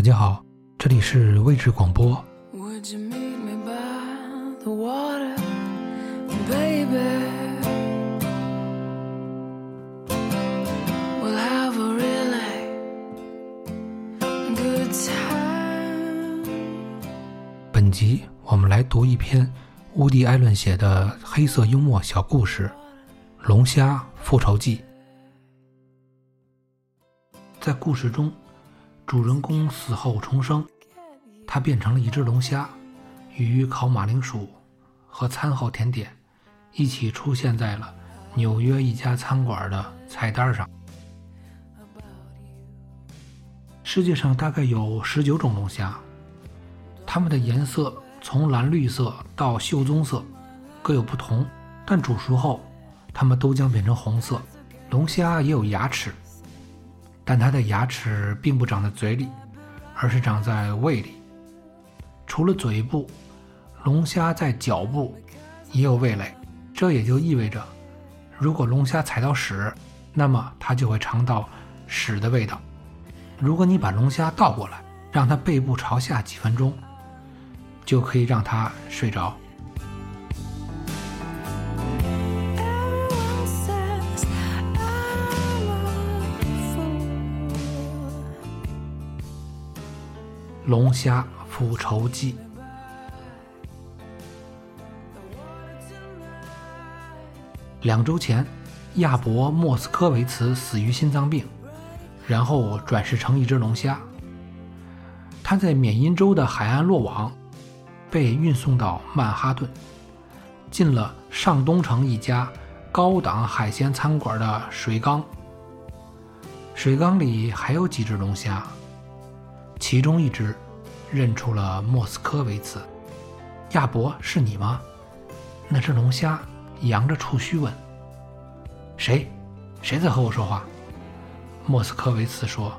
大家好，这里是位置广播。本集我们来读一篇乌迪·艾伦写的黑色幽默小故事《龙虾复仇记》。在故事中，主人公死后重生，他变成了一只龙虾，与烤马铃薯和餐后甜点一起出现在了纽约一家餐馆的菜单上。世界上大概有十九种龙虾，它们的颜色从蓝绿色到锈棕色，各有不同，但煮熟后，它们都将变成红色。龙虾也有牙齿，但它的牙齿并不长在嘴里，而是长在胃里。除了嘴部，龙虾在脚部也有味蕾，这也就意味着，如果龙虾踩到屎，那么它就会尝到屎的味道。如果你把龙虾倒过来，让它背部朝下几分钟，就可以让它睡着。龙虾复仇记。两周前，亚伯·莫斯科维茨死于心脏病，然后转世成一只龙虾。他在缅因州的海岸落网，被运送到曼哈顿，进了上东城一家高档海鲜餐馆的水缸。水缸里还有几只龙虾，其中一只认出了莫斯科维茨。亚伯，是你吗？那只龙虾扬着触须问：“谁？谁在和我说话？”莫斯科维茨说：“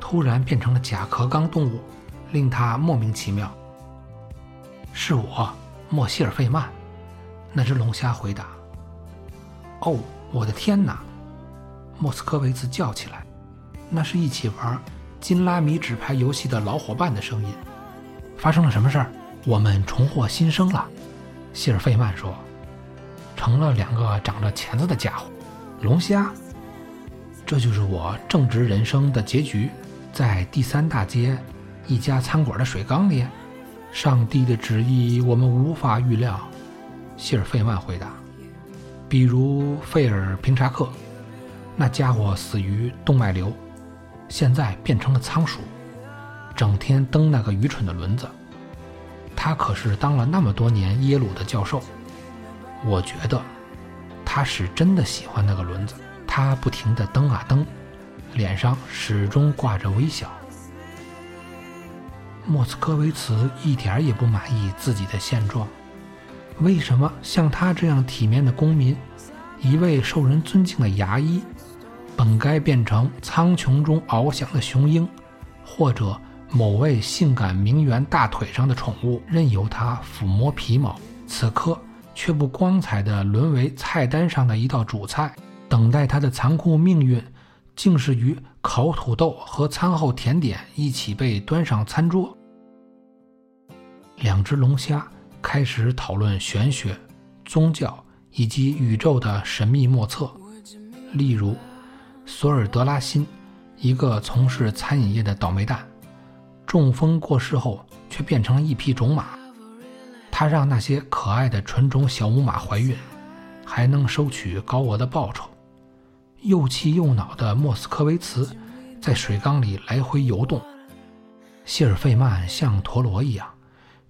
突然变成了甲壳纲动物，令他莫名其妙。”是我，莫希尔费曼。那只龙虾回答：“哦，我的天哪！”莫斯科维茨叫起来，那是一起玩金拉米纸牌游戏的老伙伴的声音。发生了什么事儿？我们重获新生了，希尔费曼说。成了两个长着钳子的家伙，龙虾。这就是我正直人生的结局，在第三大街一家餐馆的水缸里。上帝的旨意我们无法预料，希尔费曼回答。比如费尔平查克，那家伙死于动脉瘤，现在变成了仓鼠，整天蹬那个愚蠢的轮子。他可是当了那么多年耶鲁的教授。我觉得他是真的喜欢那个轮子，他不停地蹬啊蹬，脸上始终挂着微笑。莫斯科维茨一点儿也不满意自己的现状，为什么像他这样体面的公民，一位受人尊敬的牙医，本该变成苍穹中翱翔的雄鹰，或者某位性感名媛大腿上的宠物，任由他抚摸皮毛，此刻。却不光彩地沦为菜单上的一道主菜，等待他的残酷命运，竟是与烤土豆和餐后甜点一起被端上餐桌。两只龙虾开始讨论玄学、宗教以及宇宙的神秘莫测，例如索尔德拉辛，一个从事餐饮业的倒霉蛋，中风过世后却变成了一匹种马。他让那些可爱的纯种小母马怀孕，还能收取高额的报酬。又气又恼的莫斯科维茨在水缸里来回游动。谢尔费曼像陀螺一样，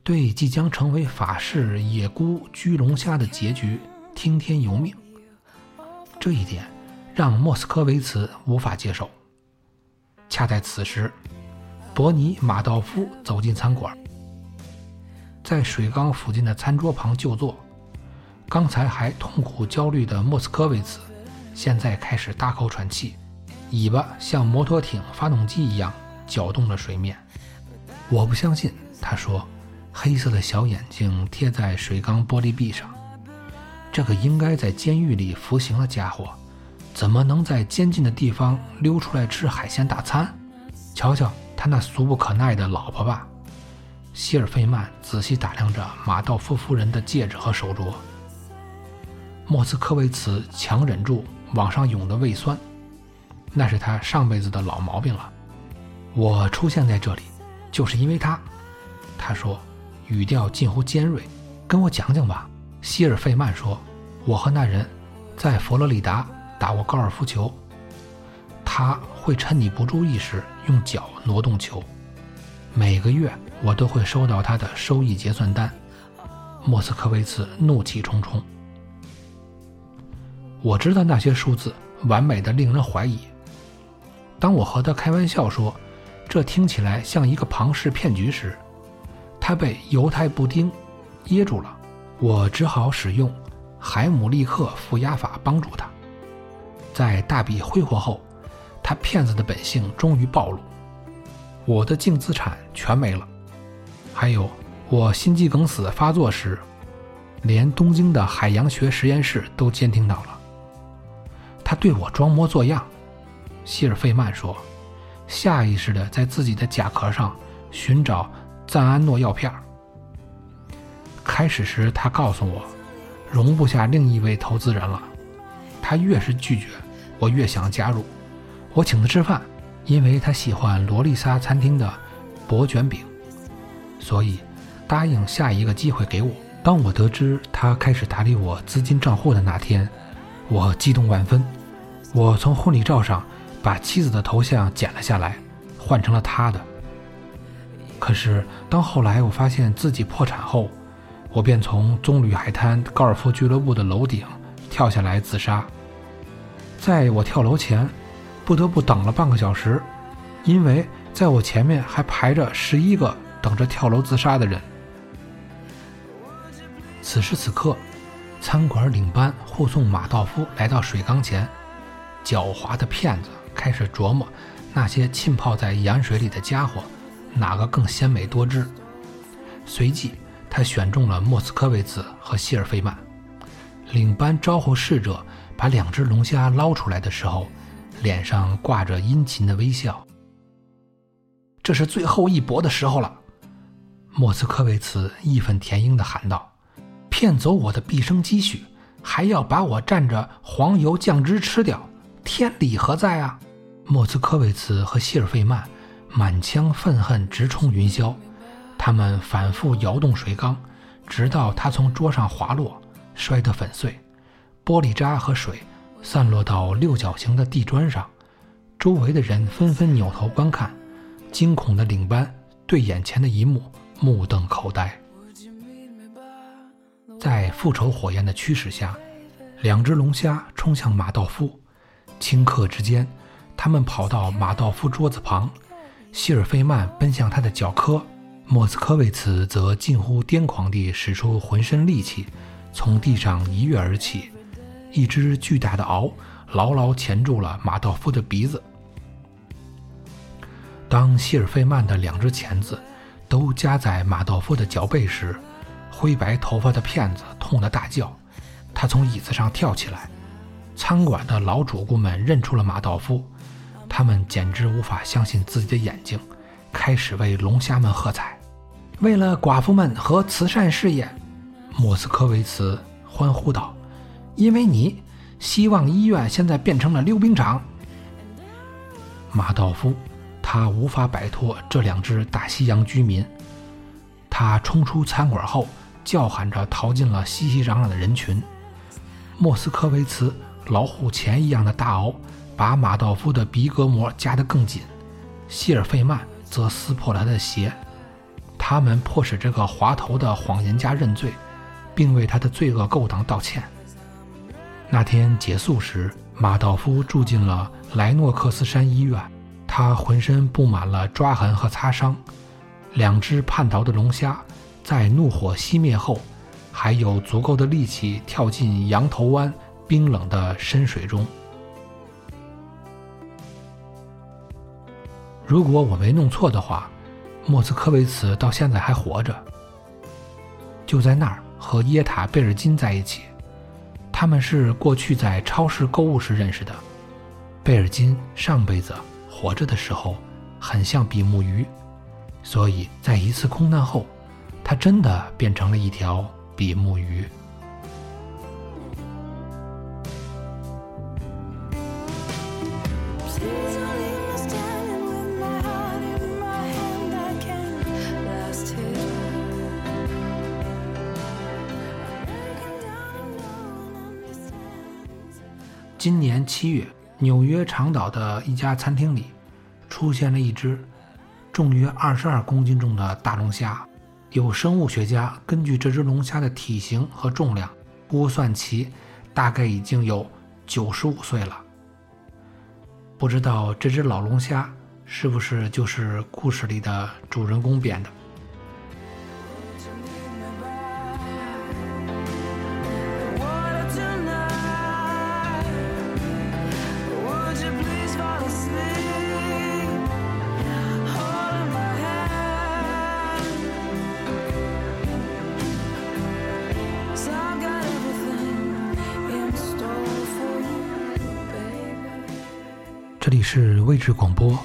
对即将成为法式野菇居龙虾的结局听天由命。这一点让莫斯科维茨无法接受。恰在此时，伯尼马道夫走进餐馆。在水缸附近的餐桌旁就坐。刚才还痛苦焦虑的莫斯科维茨，现在开始大口喘气，尾巴像摩托艇发动机一样搅动着水面。我不相信，他说，黑色的小眼睛贴在水缸玻璃壁上。这个应该在监狱里服刑的家伙，怎么能在监禁的地方溜出来吃海鲜大餐？瞧瞧，他那俗不可耐的老婆吧。希尔费曼仔细打量着马道夫夫人的戒指和手镯。莫斯科维茨强忍住往上涌的胃酸，那是他上辈子的老毛病了。我出现在这里，就是因为他。他说，语调近乎尖锐。跟我讲讲吧。希尔费曼说，我和那人在佛罗里达打过高尔夫球。他会趁你不注意时用脚挪动球。每个月。我都会收到他的收益结算单。莫斯科维茨怒气冲冲。我知道那些数字完美的令人怀疑。当我和他开玩笑说这听起来像一个庞氏骗局时，他被犹太布丁噎住了。我只好使用海姆立克负压法帮助他。在大笔挥霍后，他骗子的本性终于暴露。我的净资产全没了。还有，我心肌梗死发作时，连东京的海洋学实验室都监听到了。他对我装模作样，希尔费曼说，下意识地在自己的甲壳上寻找赞安诺药片。开始时，他告诉我，容不下另一位投资人了。他越是拒绝，我越想加入。我请他吃饭，因为他喜欢罗丽莎餐厅的薄卷饼。所以，答应下一个机会给我。当我得知他开始打理我资金账户的那天，我激动万分。我从婚礼照上把妻子的头像剪了下来，换成了他的。可是，当后来我发现自己破产后，我便从棕榈海滩高尔夫俱乐部的楼顶跳下来自杀。在我跳楼前，不得不等了半个小时，因为在我前面还排着十一个。等着跳楼自杀的人。此时此刻，餐馆领班护送马道夫来到水缸前，狡猾的骗子开始琢磨那些浸泡在盐水里的家伙哪个更鲜美多汁。随即，他选中了莫斯科维茨和希尔费曼。领班招呼侍者把两只龙虾捞出来的时候，脸上挂着殷勤的微笑。这是最后一搏的时候了。莫斯科维茨义愤填膺地喊道：“骗走我的毕生积蓄，还要把我蘸着黄油酱汁吃掉，天理何在啊！”莫斯科维茨和希尔费曼满腔愤恨直冲云霄，他们反复摇动水缸，直到它从桌上滑落，摔得粉碎，玻璃渣和水散落到六角形的地砖上。周围的人纷纷扭头观看，惊恐的领班对眼前的一幕。目瞪口呆，在复仇火焰的驱使下，两只龙虾冲向马道夫。顷刻之间，他们跑到马道夫桌子旁。希尔费曼奔向他的脚科，莫斯科维茨则近乎癫狂地使出浑身力气，从地上一跃而起。一只巨大的螯牢牢钳住了马道夫的鼻子。当希尔费曼的两只钳子。都夹在马道夫的脚背时，灰白头发的骗子痛得大叫。他从椅子上跳起来。餐馆的老主顾们认出了马道夫，他们简直无法相信自己的眼睛，开始为龙虾们喝彩。为了寡妇们和慈善事业，莫斯科维茨欢呼道：“因为你，希望医院现在变成了溜冰场。”马道夫。他无法摆脱这两只大西洋居民。他冲出餐馆后，叫喊着逃进了熙熙攘攘的人群。莫斯科维茨老虎钳一样的大螯把马道夫的鼻隔膜夹得更紧，希尔费曼则撕破了他的鞋。他们迫使这个滑头的谎言家认罪，并为他的罪恶勾当道歉。那天结束时，马道夫住进了莱诺克斯山医院。他浑身布满了抓痕和擦伤，两只叛逃的龙虾在怒火熄灭后，还有足够的力气跳进羊头湾冰冷的深水中。如果我没弄错的话，莫斯科维茨到现在还活着，就在那儿和耶塔贝尔金在一起。他们是过去在超市购物时认识的。贝尔金上辈子。活着的时候，很像比目鱼，所以在一次空难后，他真的变成了一条比目鱼。今年七月，纽约长岛的一家餐厅里，出现了一只重约二十二公斤重的大龙虾。有生物学家根据这只龙虾的体型和重量，估算其大概已经有九十五岁了。不知道这只老龙虾是不是就是故事里的主人公变的？这里是位置广播，